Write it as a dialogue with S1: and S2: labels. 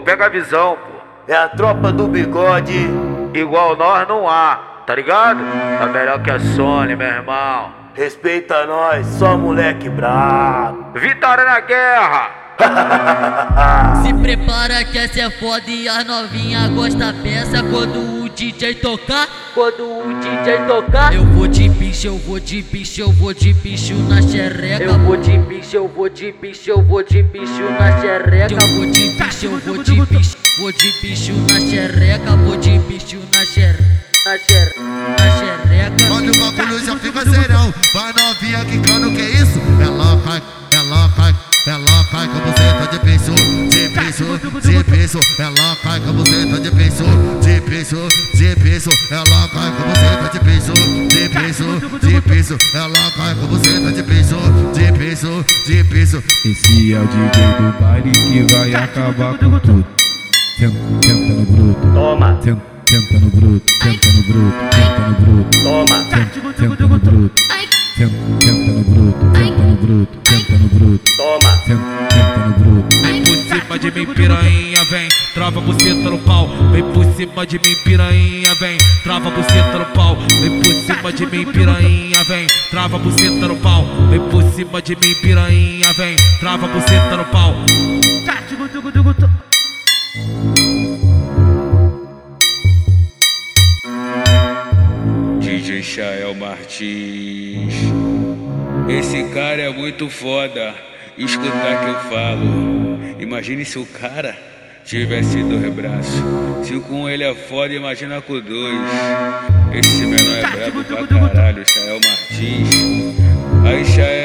S1: Pô, pega a visão, pô.
S2: É a tropa do bigode.
S1: Igual nós não há, tá ligado? Tá melhor que a Sony, meu irmão.
S2: Respeita nós, só moleque brabo.
S1: Vitória na guerra!
S3: Se prepara que essa é foda e a novinha gosta peça quando o DJ tocar. Quando o DJ tocar, eu vou de bicho, eu vou de bicho, eu vou de bicho na xereca. Eu vou de bicho, eu vou de bicho, eu vou de bicho na xereca. Eu vou de bicho, eu vou de bicho, vou de bicho na xereca, vou de bicho na xereca. Na xereca, na xereca.
S4: Quando o bagulho já fica serão, vai novinha quicando, que isso? Ela ela cai com você de piso, de piso, de piso. Ela cai com você de piso, de piso, de piso. Ela cai com você de piso, de piso, de piso. Ela cai com você de piso, de piso, de piso.
S5: Esse é o DJ do baile que vai acabar com tudo. Senta, senta no bruto.
S2: Toma,
S5: Senta, senta no bruto. Senta no bruto. Senta no bruto.
S2: toma.
S5: Senta, senta no bruto. Senta, senta no bruto. Senta no bruto.
S6: Mim, piranha, vem, trava buceta no pau. Vem por cima de mim, piranha, vem, trava buceta no pau. Vem por cima de mim, piranha, vem, trava buceta no pau. Vem por cima de mim, piranha, vem, trava buceta no pau.
S7: DJ Chael Martins. Esse cara é muito foda. Escutar que eu falo. Imagine se o cara tivesse dois braços. Se com ele é foda, imagina com dois. Esse menor é brabo pra caralho, Chael Martins. Aí, Chael.